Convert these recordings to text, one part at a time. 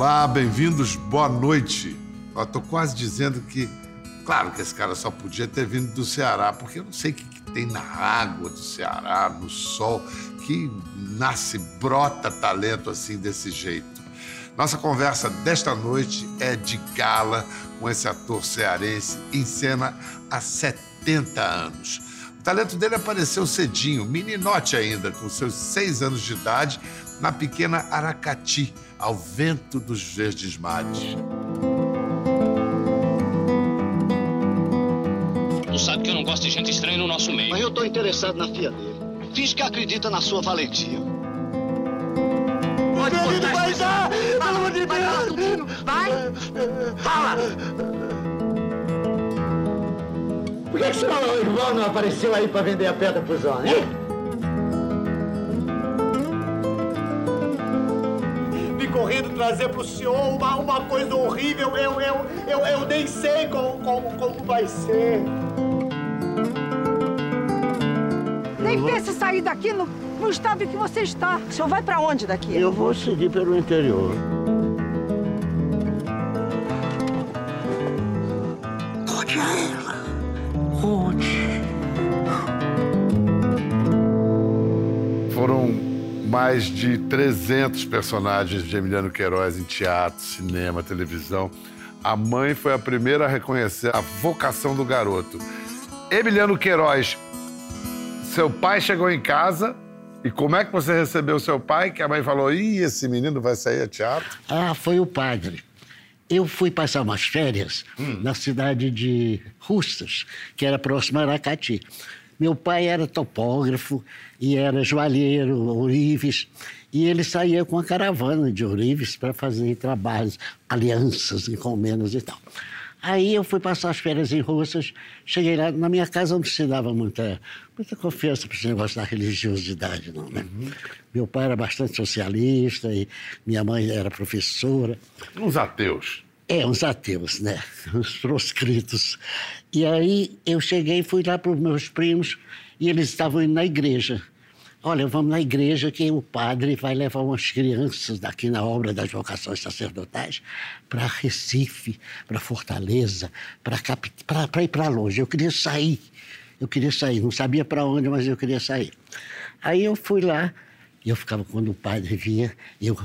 Olá, bem-vindos, boa noite. Eu tô quase dizendo que, claro que esse cara só podia ter vindo do Ceará, porque eu não sei o que, que tem na água do Ceará, no sol, que nasce, brota talento assim desse jeito. Nossa conversa desta noite é de gala com esse ator cearense em cena há 70 anos. O talento dele apareceu cedinho, meninote ainda, com seus seis anos de idade, na pequena Aracati, ao vento dos verdes mares. Tu sabe que eu não gosto de gente estranha no nosso meio. Mas eu tô interessado na filha dele. Finge que acredita na sua valentia. Pode botar vai dar! Pelo amor de Deus! Vai! Fala! Por que, que seu irmão não apareceu aí pra vender a pedra pros homens, trazer pro senhor uma, uma coisa horrível, eu, eu, eu, eu nem sei como, como, como vai ser. Nem pense sair daqui no, no estado em que você está. O senhor vai pra onde daqui? Eu vou seguir pelo interior. Mais de 300 personagens de Emiliano Queiroz em teatro, cinema, televisão. A mãe foi a primeira a reconhecer a vocação do garoto. Emiliano Queiroz, seu pai chegou em casa e como é que você recebeu seu pai? Que a mãe falou: Ih, esse menino vai sair a teatro? Ah, foi o padre. Eu fui passar umas férias na cidade de Russas, que era próxima a Aracati. Meu pai era topógrafo e era joalheiro, ourives, e ele saía com a caravana de ourives para fazer trabalhos, alianças, encomendas e tal. Aí eu fui passar as férias em Russas, cheguei lá, na minha casa não se dava muita, muita confiança para esse negócio da religiosidade, não, né? Meu pai era bastante socialista e minha mãe era professora. Uns ateus. É, uns ateus, né? Uns proscritos. E aí eu cheguei e fui lá para os meus primos e eles estavam indo na igreja. Olha, vamos na igreja que o padre vai levar umas crianças daqui na obra das vocações sacerdotais para Recife, para Fortaleza, para ir para longe. Eu queria sair, eu queria sair. Não sabia para onde, mas eu queria sair. Aí eu fui lá e eu ficava, quando o padre vinha, eu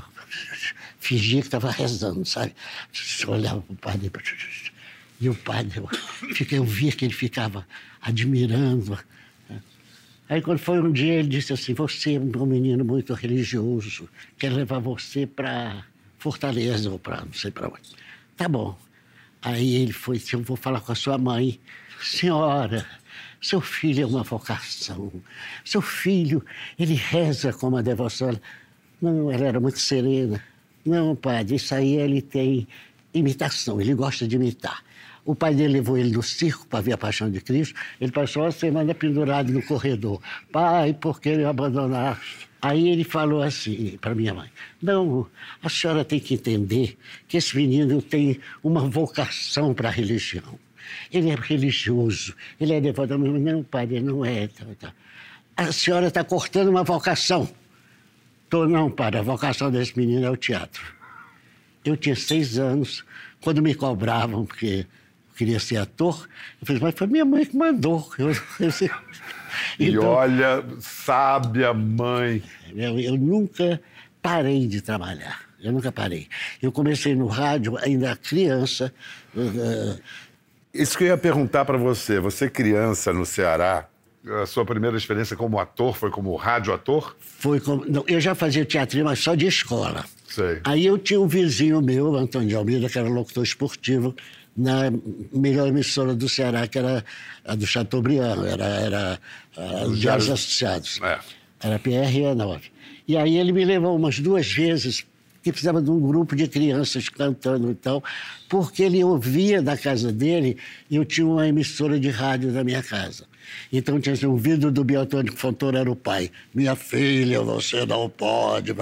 fingia que estava rezando, sabe? Eu olhava para o padre e o padre, eu, via que ele ficava admirando. Aí, quando foi um dia, ele disse assim: Você é um menino muito religioso, quer levar você para Fortaleza ou para não sei para onde. Tá bom. Aí ele foi: Eu vou falar com a sua mãe. Senhora, seu filho é uma vocação. Seu filho, ele reza com uma devoção. Não, ela era muito serena. Não, padre, isso aí ele tem imitação, ele gosta de imitar. O pai dele levou ele no circo para ver a Paixão de Cristo. Ele passou a semana pendurado no corredor. Pai, por que me abandonaste? Aí ele falou assim para minha mãe: Não, a senhora tem que entender que esse menino tem uma vocação para a religião. Ele é religioso, ele é devoto. Não, pai, ele não é. A senhora está cortando uma vocação. Tô não, pai, a vocação desse menino é o teatro. Eu tinha seis anos, quando me cobravam, porque queria ser ator. Eu falei, mas foi minha mãe que mandou. Eu, eu, e então, olha, sábia mãe. Eu, eu, nunca parei de trabalhar. Eu nunca parei. Eu comecei no rádio ainda criança. Uh, Isso que eu ia perguntar para você. Você criança no Ceará, a sua primeira experiência como ator foi como rádio ator? Foi como... Não, eu já fazia teatro, mas só de escola. Sei. Aí eu tinha um vizinho meu, Antônio de Almeida, que era locutor esportivo, na melhor emissora do Ceará, que era a do Chateaubriand, era, era a, os Diários Associados. É. Era PRE9. E aí ele me levou umas duas vezes, que precisava de um grupo de crianças cantando e tal, porque ele ouvia da casa dele, e eu tinha uma emissora de rádio da minha casa. Então tinha assim, um vídeo do Biotônico Fontoura era o pai. Minha filha, você não pode.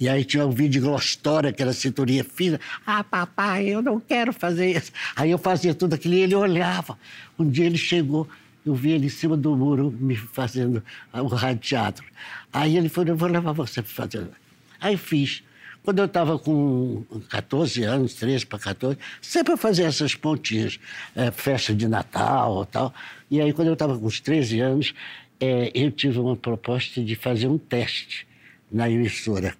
E aí tinha um vídeo de Glostória, que era cinturinha fina. Ah, papai, eu não quero fazer isso. Aí eu fazia tudo aquilo e ele olhava. Um dia ele chegou, eu vi ele em cima do muro me fazendo o rádio teatro. Aí ele falou, eu vou levar você para fazer. Aí fiz. Quando eu estava com 14 anos, 13 para 14, sempre eu fazia essas pontinhas, é, festa de Natal e tal. E aí, quando eu estava com uns 13 anos, é, eu tive uma proposta de fazer um teste na emissora.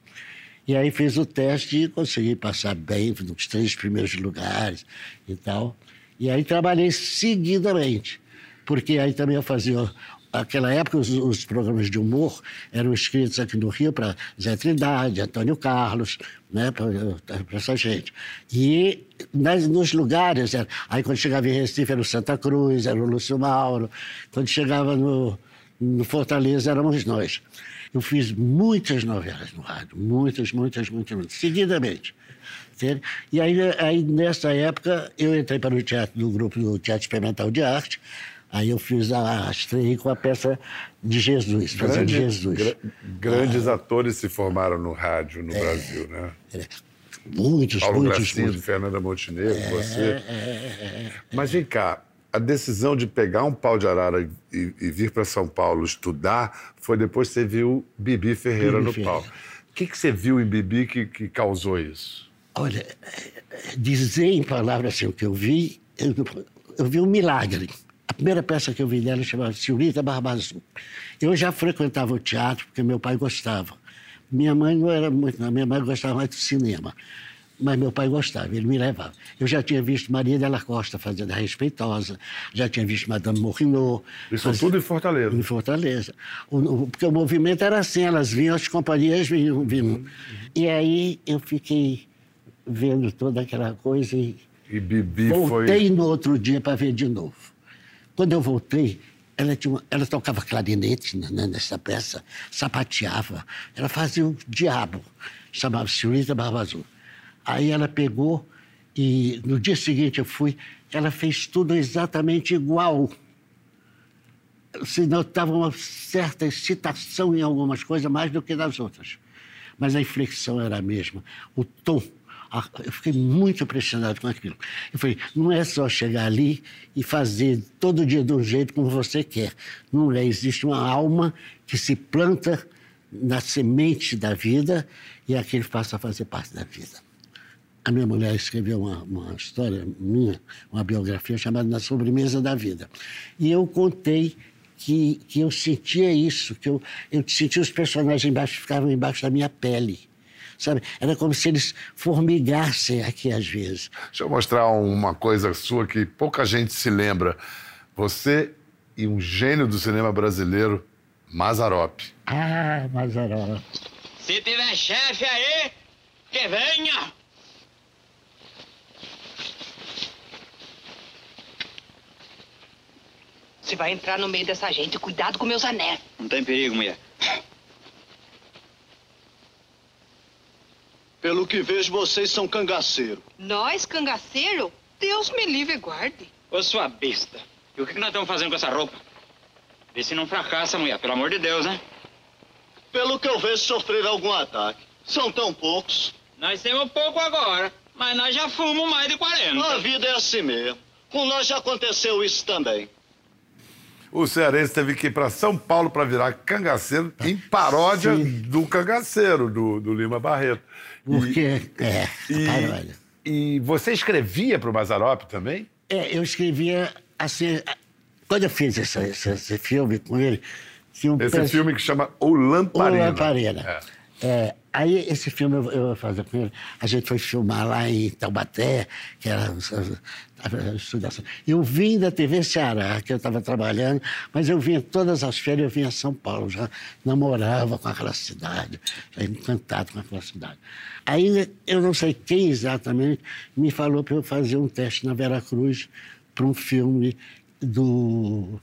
E aí fiz o teste e consegui passar bem nos três primeiros lugares e tal. E aí trabalhei seguidamente, porque aí também eu fazia Naquela época, os, os, programas de humor eram escritos aqui no Rio para Zé Trindade, Antônio Carlos, né, para essa gente. E nas, nos lugares, era, aí quando chegava em Recife era o Santa Cruz, era o Lúcio Mauro, quando chegava no, no Fortaleza éramos nós. Eu fiz muitas novelas no rádio, muitas, muitas, muitas, muitas seguidamente. E aí, aí, nessa época, eu entrei para o teatro do grupo do Teatro Experimental de Arte, Aí eu fiz a estreia com a peça de Jesus, Grande, de Jesus. Gra grandes ah, atores se formaram no rádio no é, Brasil, né? É, muitos, Paulo muitos. Gracindo, muitos. Fernanda Montenegro, é, você. É, é, Mas vem cá, a decisão de pegar um pau de arara e, e vir para São Paulo estudar foi depois que você viu Bibi Ferreira Bibi no Ferreira. pau. O que, que você viu em Bibi que, que causou isso? Olha, dizer em palavras assim o que eu vi, eu, eu vi um milagre primeira peça que eu vi dela chamava Senhorita Barba Azul. Eu já frequentava o teatro porque meu pai gostava. Minha mãe não era muito, não. Minha mãe gostava mais do cinema. Mas meu pai gostava, ele me levava. Eu já tinha visto Maria Della Costa fazendo a Respeitosa, já tinha visto Madame Morinot. Isso faz... tudo em Fortaleza? Em Fortaleza. O, o, porque o movimento era assim, elas vinham, as companhias vinham. vinham. Uhum. E aí eu fiquei vendo toda aquela coisa e, e Bibi voltei foi... no outro dia para ver de novo. Quando eu voltei, ela, uma, ela tocava clarinete né, nessa peça, sapateava, ela fazia o diabo, chamava-se Senhorita Barba Azul. Aí ela pegou e no dia seguinte eu fui, ela fez tudo exatamente igual. Se notava uma certa excitação em algumas coisas mais do que nas outras. Mas a inflexão era a mesma, o tom eu fiquei muito impressionado com aquilo. Eu falei, não é só chegar ali e fazer todo dia um jeito como você quer. Não é, existe uma alma que se planta na semente da vida e aquilo passa a fazer parte da vida. A minha mulher escreveu uma, uma história minha, uma biografia chamada Na Sobremesa da Vida. E eu contei que, que eu sentia isso, que eu, eu sentia os personagens embaixo, ficavam embaixo da minha pele sabe? Era como se eles formigassem aqui às vezes. Deixa eu mostrar uma coisa sua que pouca gente se lembra. Você e um gênio do cinema brasileiro, Mazarop. Ah, Mazarop. Se tiver chefe aí, que venha! Você vai entrar no meio dessa gente. Cuidado com meus anéis. Não tem perigo, mulher. Pelo que vejo, vocês são cangaceiro. Nós, cangaceiro? Deus me livre e guarde. Ô, sua besta. E o que nós estamos fazendo com essa roupa? Vê se não fracassa, mulher. Pelo amor de Deus, né? Pelo que eu vejo, sofreram algum ataque. São tão poucos. Nós temos pouco agora, mas nós já fomos mais de 40. A vida é assim mesmo. Com nós já aconteceu isso também. O cearense teve que ir para São Paulo para virar cangaceiro em paródia Sim. do cangaceiro, do, do Lima Barreto. Porque, e, é, e, paródia. E você escrevia para o Mazarop também? É, eu escrevia assim. Quando eu fiz esse, esse, esse filme com ele. Tinha um esse filme que chama O Lamparina. O Lamparina. É. É, aí esse filme eu, eu fazer com ele. A gente foi filmar lá em Taubaté, que era a estudação. Eu vim da TV Ceará, que eu estava trabalhando, mas eu vinha todas as férias, eu vinha a São Paulo, já namorava com aquela cidade, já encantado com aquela cidade. Aí eu não sei quem exatamente me falou para eu fazer um teste na Vera Cruz para um filme do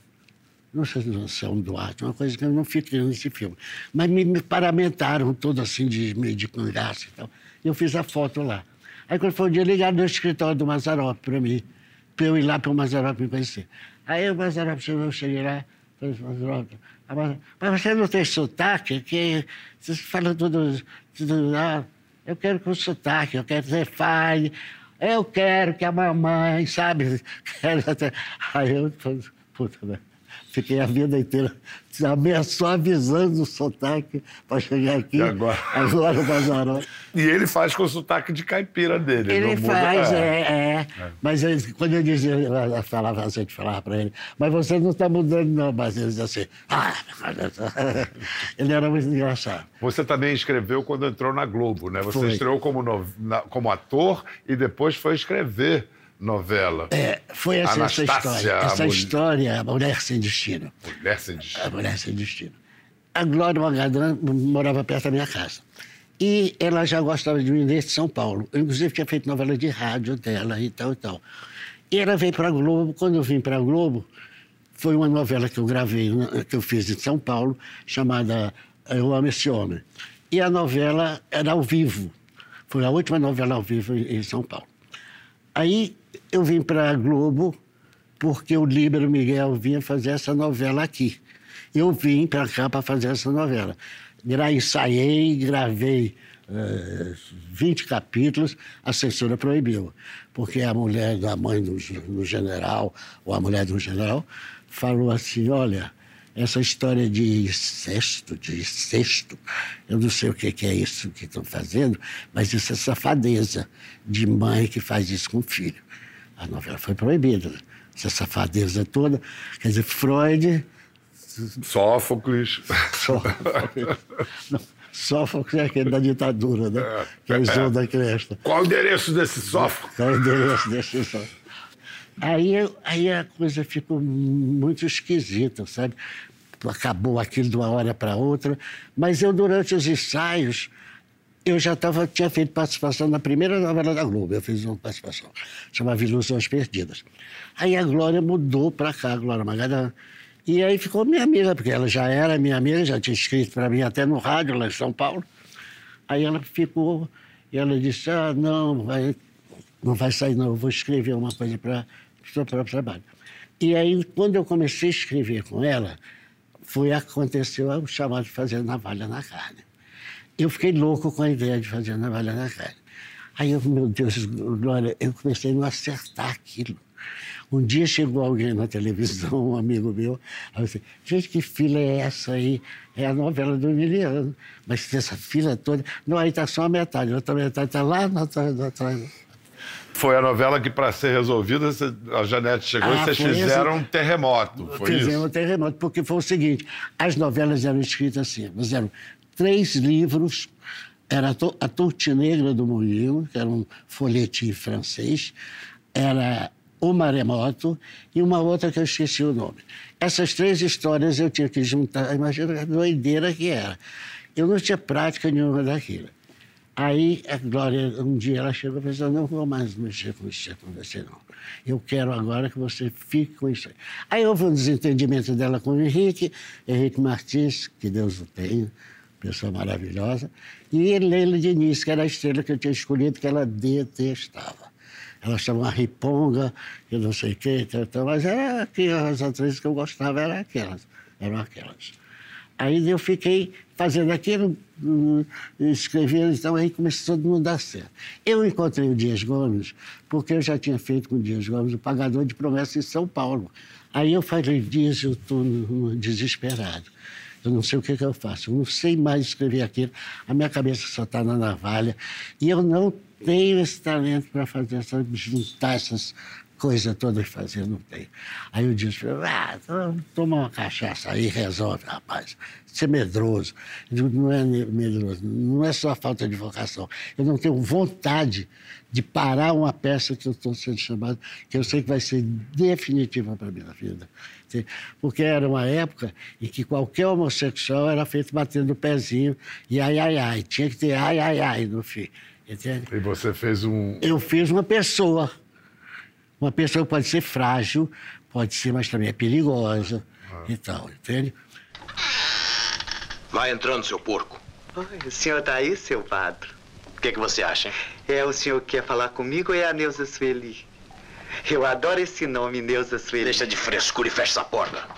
não sei se é um Duarte, uma coisa que eu não fiquei nesse filme. Mas me, me paramentaram todo assim, de de cangaço e tal. Eu fiz a foto lá. Aí quando foi um dia, ligaram no escritório do Mazarop para mim, para eu ir lá para o Mazarop me conhecer. Aí o Mazarop chegou, eu cheguei lá, falei, Mazarop, mas você não tem sotaque? Que você fala tudo, tudo ah, eu quero com sotaque, eu quero que você fale, eu quero que a mamãe, sabe? Aí eu, puta, né? Fiquei a vida inteira só avisando o sotaque para chegar aqui. E agora? Agora o Mazzarotti. E ele faz com o sotaque de caipira dele. Ele não muda- faz, é. é, é. Mas ele- quando eu dizia, eu falava assim, eu falava para ele, mas você não está mudando, não. Mas ele dizia assim, ah, ele era muito engraçado. Você também escreveu quando entrou na Globo, né? Você Foi. estreou como, no- na- como ator e depois foi escrever novela. É, foi essa, essa história. Essa história, a mulher sem destino. Mulher sem destino. A mulher sem destino. A Glória Magadran morava perto da minha casa. E ela já gostava de mim desde São Paulo. Eu, inclusive, tinha feito novela de rádio dela e tal e tal. E ela veio para a Globo. Quando eu vim para a Globo, foi uma novela que eu gravei, que eu fiz em São Paulo, chamada Eu Amo Esse Homem. E a novela era ao vivo. Foi a última novela ao vivo em São Paulo. Aí eu vim para a Globo porque o Líbero Miguel vinha fazer essa novela aqui. Eu vim para cá para fazer essa novela. Gra ensaiei, gravei eh, 20 capítulos, a censura proibiu. Porque a mulher da mãe do, do general, ou a mulher do general, falou assim: olha, essa história de incesto, de incesto, eu não sei o que, que é isso que estão fazendo, mas isso é safadeza de mãe que faz isso com filho. A novela foi proibida. Essa safadeza toda. Quer dizer, Freud. Sófocles. Sófocles, não, Sófocles é aquele da ditadura, né? Que é o Isolda da Cresta. Qual o endereço desse Sófocles? Qual é o endereço desse só? Aí, aí a coisa ficou muito esquisita, sabe? Acabou aquilo de uma hora para outra. Mas eu, durante os ensaios, eu já tava, tinha feito participação na primeira novela da Globo. Eu fiz uma participação, chamava Ilusões Perdidas. Aí a Glória mudou para cá, a Glória Magalhães. E aí ficou minha amiga, porque ela já era minha amiga, já tinha escrito para mim até no rádio lá em São Paulo. Aí ela ficou, e ela disse: Ah, não, vai, não vai sair, não, eu vou escrever uma coisa para o seu próprio trabalho. E aí, quando eu comecei a escrever com ela, foi aconteceu o chamado fazer navalha na carne. Eu fiquei louco com a ideia de fazer navalha na carne. Aí eu, meu Deus, Glória, eu comecei a não acertar aquilo. Um dia chegou alguém na televisão, um amigo meu, aí eu disse, gente, que fila é essa aí? É a novela do Emiliano. Mas essa fila toda. Não, aí está só a metade, a outra metade está lá atrás. Foi a novela que, para ser resolvida, a Janete chegou e Ah, vocês foi esse- fizeram um terremoto. Foi Fizemos isso? um terremoto, porque foi o seguinte: as novelas eram escritas assim, mas eram três livros. Era a To- a Torte Negra do Moinho, que era um folhetim francês, era O Maremoto e uma outra que eu esqueci o nome. Essas três histórias eu tinha que juntar, imagina a doideira que era. Eu não tinha prática nenhuma daquilo. Aí a Glória, um dia ela chegou e pensou, não vou mais mexer com isso com você, não. Eu quero agora que você fique com isso. Aí houve um desentendimento dela com o Henrique, Henrique Martins, que Deus o tenha, pessoa maravilhosa, e Leila Diniz, que era a estrela que eu tinha escolhido, que ela detestava. Ela chamava riponga, eu não sei o quê, mas era que as atrizes que eu gostava eram aquelas, eram aquelas. Aí eu fiquei fazendo aquilo, hum, escrevendo, então aí começou todo mundo a dar certo. Eu encontrei o Dias Gomes, porque eu já tinha feito com o Dias Gomes o Pagador de Promessas em São Paulo. Aí eu falei, Dias, eu estou desesperado. Eu não sei o que, que eu faço, eu não sei mais escrever aquilo, a minha cabeça só está na navalha, e eu não tenho esse talento para fazer essa, juntar essas coisas todas e fazer, eu não tenho. Aí Dias falou, ah, toma uma cachaça aí, resolve, rapaz. Você é medroso. Eu não é medroso, não é só falta de vocação. Eu não tenho vontade de parar uma peça que eu estou sendo chamado, que eu sei que vai ser definitiva para a minha vida. Porque era uma época em que qualquer homossexual era feito batendo o pezinho e ai, ai, ai. Tinha que ter ai, ai, ai no fim. Entende? E você fez um. Eu fiz uma pessoa. Uma pessoa que pode ser frágil, pode ser, mas também é perigosa e tal, entende? Vai entrando, seu porco. Oi, o senhor tá aí, seu padre? O que, que você acha? É o senhor que quer falar comigo ou é a Neuza Sueli? Eu adoro esse nome, Neuza Sueli. Deixa de frescura e fecha essa porta.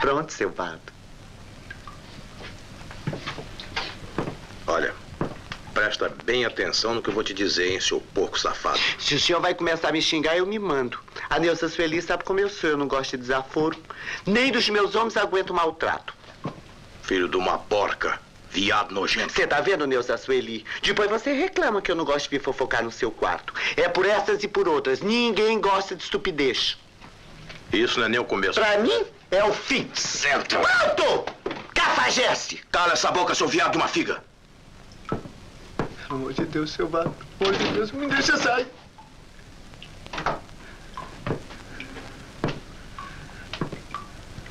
Pronto, seu padre. Olha, Presta bem atenção no que eu vou te dizer, hein, seu porco safado. Se o senhor vai começar a me xingar, eu me mando. A Neuza Sueli sabe como eu sou, eu não gosto de desaforo. Nem dos meus homens aguento maltrato. Filho de uma porca. Viado nojento. Você tá vendo, Neuza Sueli? Depois você reclama que eu não gosto de fofocar no seu quarto. É por essas e por outras. Ninguém gosta de estupidez. Isso não é nem o começo. Pra mim, é o fim. Senta. Pronto! Cafajeste! Cala essa boca, seu viado de uma figa. Pelo amor de Deus, seu vato. Pelo amor de Deus, me deixa sair.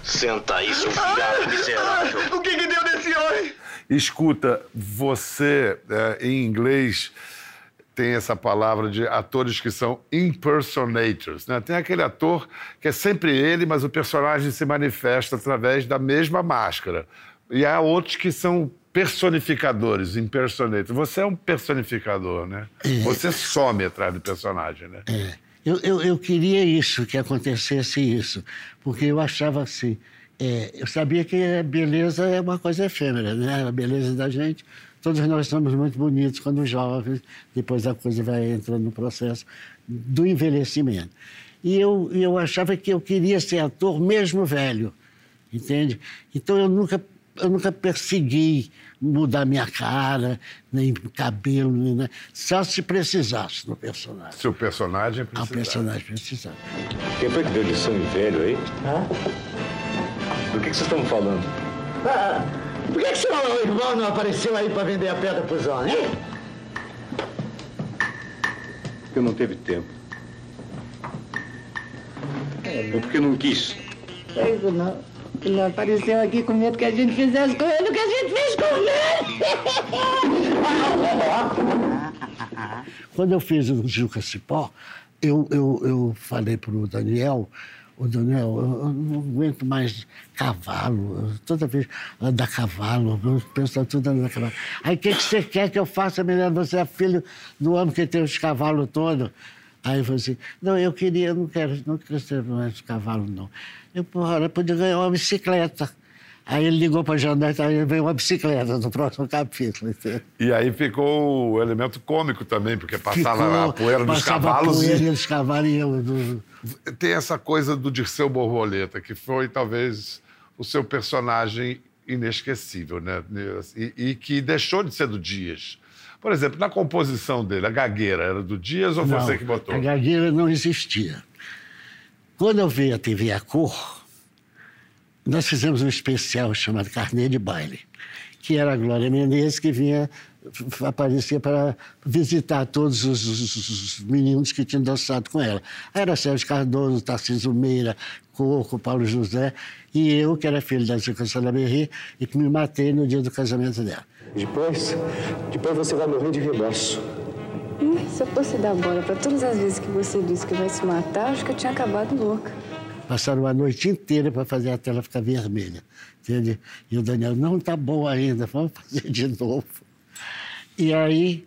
Senta aí, seu viado miserável. O que que deu nesse homem? Escuta, você, é, em inglês, tem essa palavra de atores que são impersonators. Né? Tem aquele ator que é sempre ele, mas o personagem se manifesta através da mesma máscara. E há outros que são personificadores, impersonators. Você é um personificador, né? Você some atrás do personagem, né? É. Eu, eu, eu queria isso, que acontecesse isso, porque eu achava assim. É, eu sabia que a beleza é uma coisa efêmera, né? A beleza da gente. Todos nós somos muito bonitos quando jovens, depois a coisa vai entrando no processo do envelhecimento. E eu, eu achava que eu queria ser ator mesmo velho, entende? Então eu nunca, eu nunca persegui mudar minha cara, nem cabelo, nem nada. só se precisasse no personagem. Seu personagem Ah, o precisa. personagem precisava. Quem foi que deu lição em velho aí? Do que, que vocês estão falando? Ah, por que, que seu irmão não apareceu aí pra vender a pedra pros homens, hein? Porque não teve tempo. Ou porque não quis. Ele não, ele não apareceu aqui com medo que a gente fizesse com ele o que a gente fez com ele. Quando eu fiz o Juca Cipó, eu, eu, eu falei para o Daniel, o Daniel, eu, não aguento mais cavalo, toda vez anda a cavalo, eu penso tudo andando a cavalo. Aí o que, que você quer que eu faça, menina? Você é filho do homem que tem os cavalos todos. Aí eu falei assim, não, eu queria, eu não quero, não quero ser mais cavalo, não. Eu, porra, eu podia ganhar uma bicicleta. Aí ele ligou para a Janete, aí veio uma bicicleta no próximo capítulo. entendeu? E aí ficou o elemento cômico também, porque passava Ficou- a poeira dos passava cavalos. A poeira e- dos cavalos e eu. do- Tem essa coisa do Dirceu Borboleta, que foi talvez o seu personagem inesquecível, né? E, e que deixou de ser do Dias. Por exemplo, na composição dele, a gagueira era do Dias ou Não, você que botou? A gagueira não existia. Quando eu vi a TV a cor, nós fizemos um especial chamado Carnê de Baile, que era a Glória Menezes que vinha, aparecia para visitar todos os, os- os meninos que tinham dançado com ela. Aí Era Sérgio Cardoso, Tarcísio Meira, Coco, Paulo José, e eu, que era filho da Zica Salaberry, e que me matei no dia do casamento dela. Depois, depois você vai morrer de remorso. Hum, Se eu fosse dar bola para todas as vezes que você disse que vai se matar, acho que eu tinha acabado louca. Passaram a noite inteira para fazer a tela ficar vermelha. Entende? E o Daniel, não está bom ainda, vamos fazer de novo. E aí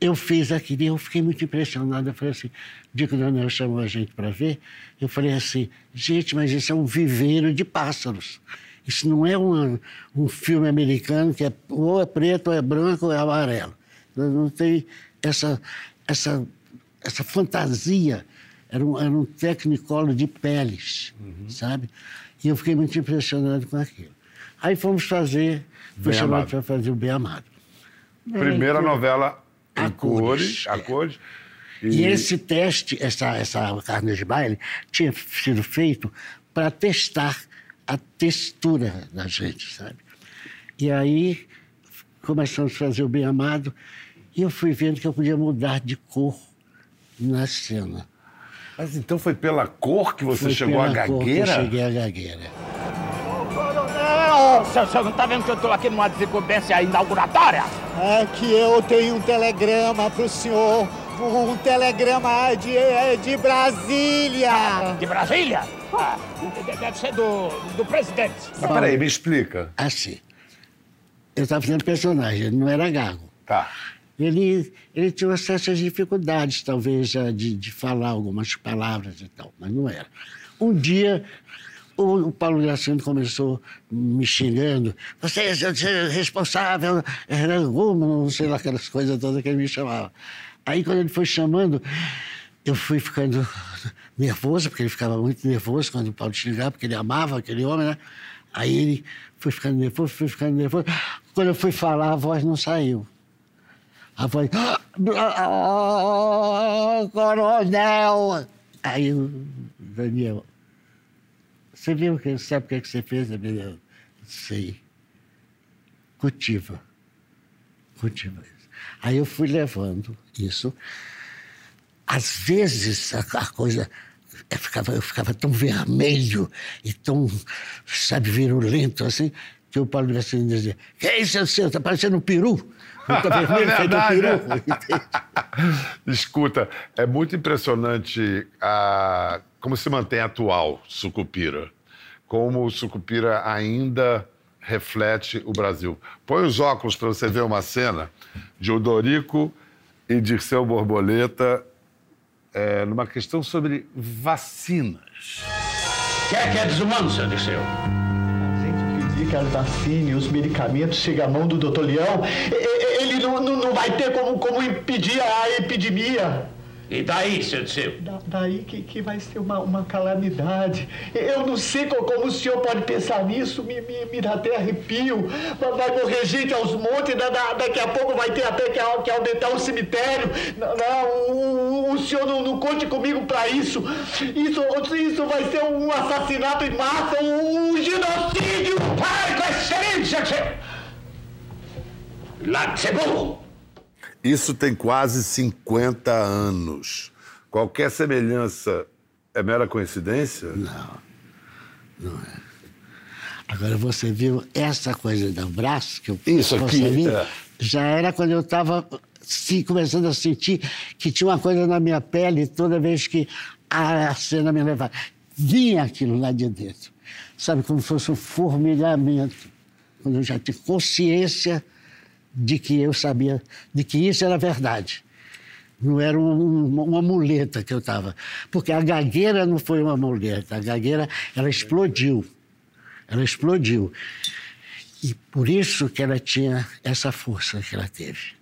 eu fiz aquilo e eu fiquei muito impressionado. Eu falei assim, o dia que o Daniel chamou a gente para ver, eu falei assim, gente, mas isso é um viveiro de pássaros. Isso não é uma- um filme americano que é, ou é preto, ou é branco, ou é amarelo. Não tem essa, essa, essa fantasia. Era um, era um technicolor de peles, sabe? E eu fiquei muito impressionado com aquilo. Aí fomos fazer, fui chamado Amado. para fazer o Bem Amado. Primeira novela em A cores, cores, a é. cores. E esse teste, essa, essa carne de baile, tinha sido feito para testar a textura da gente, sabe? E aí começamos a fazer o Bem Amado e eu fui vendo que eu podia mudar de cor na cena. Mas então foi pela cor que você Foi chegou à pela cor que gagueira? Eu cheguei à gagueira. O senhor não tá vendo que eu tô aqui numa desincumbência inauguratória? É que eu tenho um telegrama pro senhor. Um telegrama de, de Brasília. De Brasília? Ah, deve ser do, do presidente. Mas peraí, me explica. Assim, eu estava fazendo personagem, ele não era gago. Tá. Ele, ele tinha certas dificuldades, talvez, já de, de falar algumas palavras e tal, mas não era. Um dia, o, o Paulo Graciano começou me xingando. Você é responsável, é não sei lá, aquelas coisas todas que ele me chamava. Aí, quando ele foi chamando, eu fui ficando nervoso, porque ele ficava muito nervoso quando o Paulo xingava, porque ele amava aquele homem, né? Aí ele foi ficando nervoso, foi ficando nervoso. Quando eu fui falar, a voz não saiu. A voz. Oh, coronel! Aí o Daniel. Você viu que sabe o que, é que você fez, Daniel? Sei. Cultiva. Cultiva isso. Aí eu fui levando isso. Às vezes a, a coisa eu ficava, eu ficava tão vermelho e tão, sabe, virulento assim, que o Paulo Graciano dizia: Que é isso, seu? Está parecendo um peru. Fica vermelho, é um peru. Escuta, é muito impressionante a, como se mantém atual Sucupira. Como o Sucupira ainda reflete o Brasil. Põe os óculos para você ver uma cena de Odorico e Dirceu Borboleta é, numa questão sobre vacinas. Quer que é desumano, seu Dirceu? A gente pedir que as vacinas e os medicamentos cheguem à mão do doutor Leão, ele não, não, não vai ter como, como impedir a epidemia. E daí, seu Dirceu? Da, daí que, que vai ser uma, uma calamidade. Eu não sei como o senhor pode pensar nisso, me, me, me dá até arrepio. Vai morrer gente aos montes, da, da, daqui a pouco vai ter até que, que aumentar o cemitério. Não, não o, o, senhor não, não conte comigo para isso. isso. Isso vai ser um assassinato em massa, um, um genocídio. Pare com esse seu Dirceu! Lá de burro! Isso tem quase 50 anos. Qualquer semelhança é mera coincidência? Não, não é. Agora você viu essa coisa do braço que eu Isso aqui ali, é. já era quando eu estava começando a sentir que tinha uma coisa na minha pele toda vez que a cena me levava. Vinha aquilo lá de dentro. Sabe, como se fosse um formigamento. Quando eu já tinha consciência de que eu sabia, de que isso era verdade. Não era um, uma muleta que eu estava. Porque a gagueira não foi uma muleta, a gagueira, ela explodiu. Ela explodiu. E por isso que ela tinha essa força que ela teve.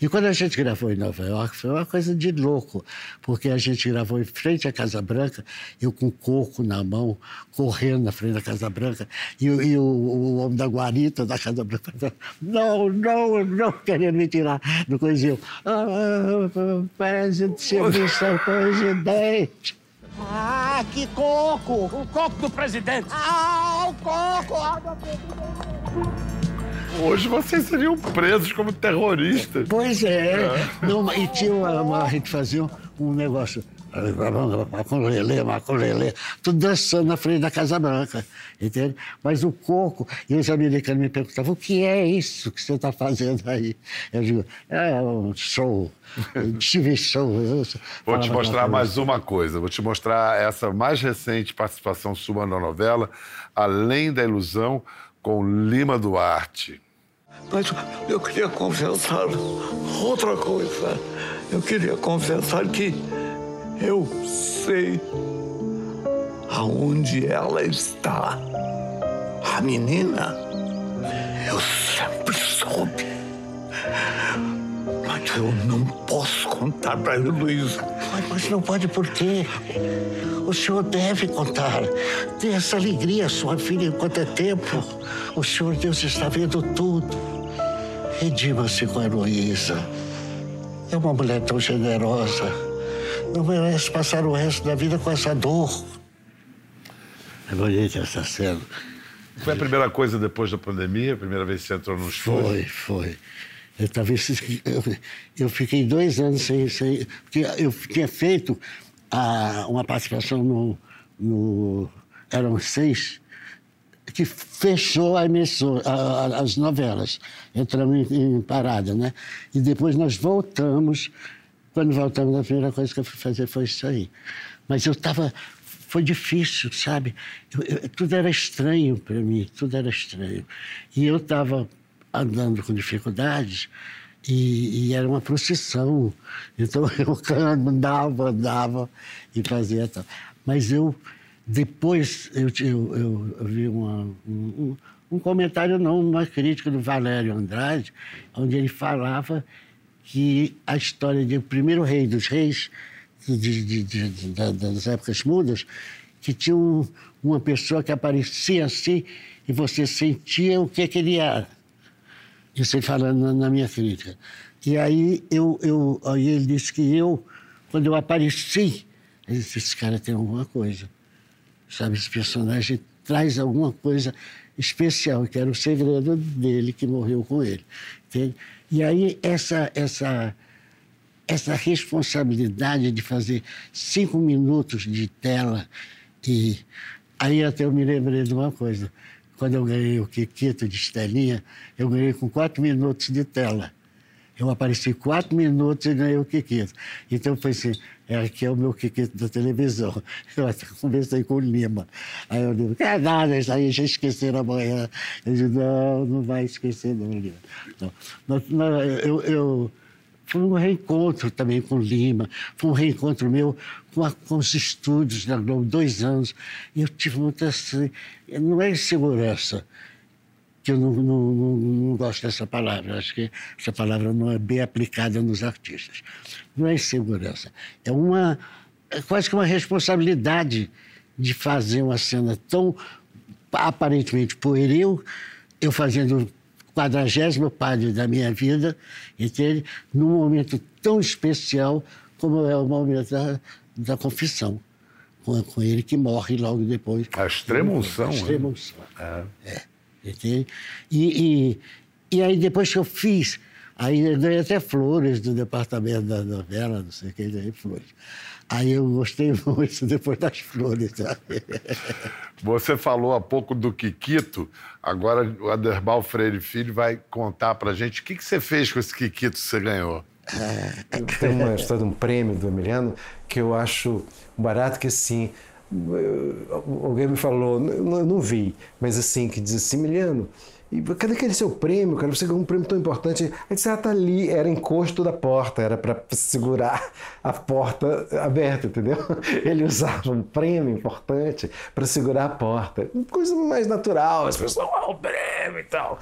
E quando a gente gravou em Nova York, foi uma coisa de louco, porque a gente gravou em frente à Casa Branca, eu com coco na mão, correndo na frente da Casa Branca, e, e o, o, homem da guarita da Casa Branca, não, não, não, querendo me tirar do coisinho. Ah, presidente, serviço presidente. Ah, que coco! O coco do presidente! Ah, o coco! Ah! Hoje vocês seriam presos como terroristas. Pois é. é. Não, e tinha uma, uma, a gente fazia um negócio. Maculelê, maculelê, tudo dançando na frente da Casa Branca, entende? Mas o coco, e os americanos me perguntavam, o que é isso que você está fazendo aí? Eu digo, é um show, TV show. Vou te mostrar mais uma coisa, vou te mostrar essa mais recente participação sua na novela, Além da Ilusão, com Lima Duarte. Mas eu queria confessar outra coisa. Eu queria confessar que eu sei aonde ela está. A menina, eu sempre soube. Eu não posso contar para a Luísa. Mas, mas não pode por quê? O senhor deve contar. Dê essa alegria à sua filha enquanto é tempo. O senhor Deus está vendo tudo. Redima-se com a Heloísa. É uma mulher tão generosa. Não merece passar o resto da vida com essa dor. É bonita essa cena. Foi a primeira coisa depois da pandemia? A primeira vez que você entrou no estúdio? Foi, foi. Eu, talvez, eu, eu fiquei dois anos sem, sem. Porque eu tinha feito a, uma participação no, no. Eram seis que fechou a emissora, a, as novelas. Entramos em, em, parada, né? E depois nós voltamos. Quando voltamos, a primeira coisa que eu fui fazer foi isso aí. Mas eu estava. Foi difícil, sabe? Eu, eu, tudo era estranho para mim, tudo era estranho. E eu estava andando com dificuldades e, e, era uma procissão. Então eu andava, andava e fazia tal. Mas eu Depois eu, eu, eu, vi uma, um, um comentário, não, uma crítica do Valério Andrade, onde ele falava que a história de primeiro rei dos reis, de, de, de, das épocas mudas, que tinha um, uma pessoa que aparecia assim e você sentia o que, que ele era. Isso ele falando na, na minha crítica. E aí, eu, eu, aí ele disse que eu, quando eu apareci, ele disse, esse cara tem alguma coisa. Sabe, esse personagem traz alguma coisa especial, que era o segredo dele que morreu com ele. Entende? E aí, essa, essa, essa responsabilidade de fazer cinco minutos de tela e aí até eu me lembrei de uma coisa. Quando eu ganhei o Kikito de Estelinha, eu ganhei com quatro minutos de tela. Eu apareci quatro minutos e ganhei o Kikito. Então foi assim, é, aqui é o meu Kikito da televisão. Eu até conversei com o Lima. Aí eu disse, é nada, isso aí já esqueceram amanhã. Ele disse, não, não vai esquecer não, Lima. Não eu, eu foi um reencontro também com Lima, foi um reencontro meu com, a, com os estúdios da Globo, dois anos. E eu tive muita. Assim, não é insegurança, que eu não, não, não, não, gosto dessa palavra. Acho que essa palavra não é bem aplicada nos artistas. Não é insegurança. É uma. É quase que uma responsabilidade de fazer uma cena tão aparentemente pueril, eu fazendo quadragésimo padre da minha vida, entende? Num momento tão especial como é o momento da, da confissão. Com, com ele que morre logo depois. A extrema unção. A né? extrema unção. É. é. Entende? E, e, e aí depois que eu fiz, aí eu ganhei até flores do departamento da novela, não sei o que, ganhei flores. Aí eu gostei muito depois das flores. Sabe? Você falou há pouco do Kikito, agora o Aderbal Freire Filho vai contar pra gente o que, que você fez com esse Kikito que você ganhou. Tem uma história de um prêmio do Emiliano que eu acho barato que assim alguém me falou, eu não vi, mas assim, que diz assim, Emiliano, e cadê aquele seu prêmio, cara? Você ganhou um prêmio tão importante. Aí disse, ah, tá ali, era encosto da porta, era para segurar a porta aberta, entendeu? Ele usava um prêmio importante para segurar a porta. Coisa mais natural, as pessoas, ah, o prêmio e tal.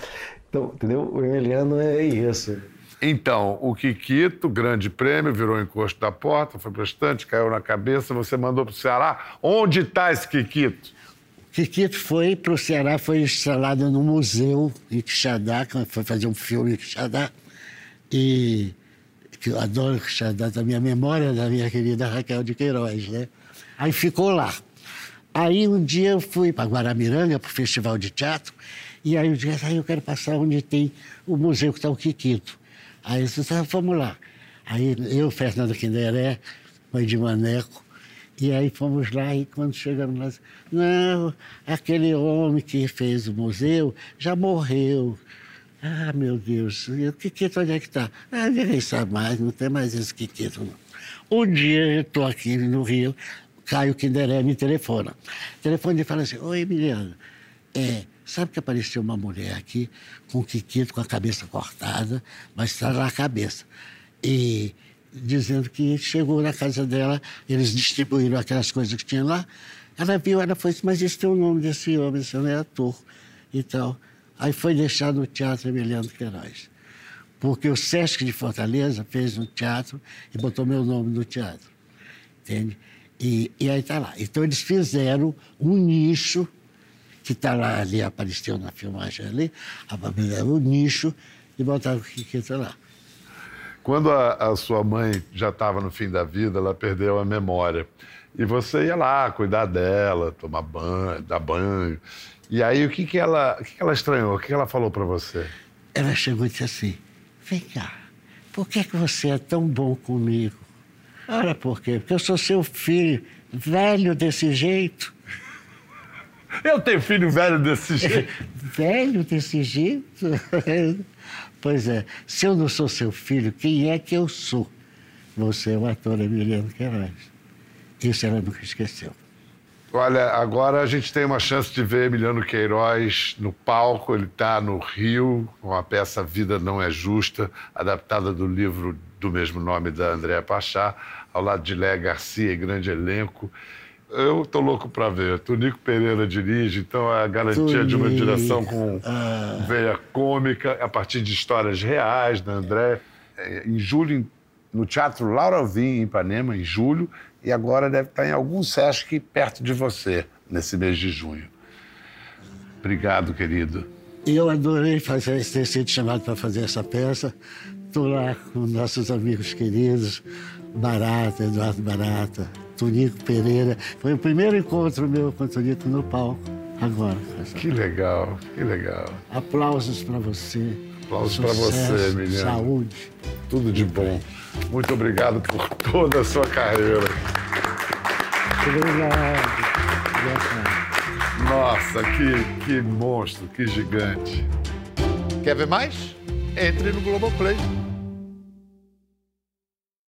Então, entendeu? O Emiliano é isso. Então, o Kikito, grande prêmio, virou encosto da porta, foi para estante, caiu na cabeça, você mandou para o Ceará. Onde está esse Kikito? Kikito foi para o Ceará, foi instalado no museu em Quixadá, foi fazer um filme em Quixadá. E que eu adoro Quixadá, da minha memória da minha querida Raquel de Queiroz, né? Aí ficou lá. Aí um dia eu fui para Guaramiranga, para o Festival de Teatro, e aí eu disse, aí eu quero passar onde tem o museu que está o Kikito. Aí eu disse, ah, vamos lá. Aí eu, Fernando Quinderé, mãe de Maneco, e aí fomos lá e quando chegamos lá, não, aquele homem que fez o museu já morreu. Ah, meu Deus, e o Kikito onde é que está? Ah, ninguém sabe mais, não tem mais esse Kikito. Não. Um dia eu estou aqui no Rio, Caio Kinderé me telefona. Telefone e fala assim, oi, Emiliano, é, sabe que apareceu uma mulher aqui com o Kikito com a cabeça cortada, mas está na cabeça. E dizendo que chegou na casa dela, eles distribuíram aquelas coisas que tinha lá. Ela viu, ela foi mas esse tem o nome desse homem, esse homem é ator e tal. Aí foi deixado no Teatro Emiliano Queiroz. Porque o Sesc de Fortaleza fez um teatro e botou meu nome no teatro. Entende? E, e aí está lá. Então eles fizeram um nicho, que está lá, ali apareceu na filmagem ali, o nicho, e botaram o Kikita lá. Quando a, a sua mãe já estava no fim da vida, ela perdeu a memória. E você ia lá cuidar dela, tomar banho, dar banho. E aí, o que, que, ela, o que, que ela estranhou? O que, que ela falou para você? Ela chegou e disse assim: Vem cá, por que, que você é tão bom comigo? Olha por quê? Porque eu sou seu filho, velho desse jeito. Eu tenho filho velho desse jeito? velho desse jeito? Pois é, se eu não sou seu filho, quem é que eu sou? Você é o ator Emiliano Queiroz. Isso ela nunca esqueceu. Olha, agora a gente tem uma chance de ver Emiliano Queiroz no palco. Ele está no Rio, com a peça Vida Não É Justa, adaptada do livro do mesmo nome da Andréa Pachá, ao lado de Léa Garcia e grande elenco. Eu tô louco para ver. Tonico Pereira dirige, então a garantia de uma direção com Ah. veia cômica, a partir de histórias reais da André. É, Em julho, no Teatro Laura Alvim, em Ipanema, em julho, e agora deve estar em algum Sesc perto de você, nesse mês de junho. Obrigado, querido. E eu adorei fazer, ter sido chamado para fazer essa peça. Estou lá com nossos amigos queridos, Barata, Eduardo Barata, Tonico Pereira. Foi o primeiro encontro meu com o Tonico no palco, agora. Que legal, que legal. Aplausos para você. Aplausos para você, Emiliano. Saúde. Tudo de bom. Muito obrigado por toda a sua carreira. Obrigado. Nossa, que, que monstro, que gigante. Quer ver mais? Entre no Globoplay.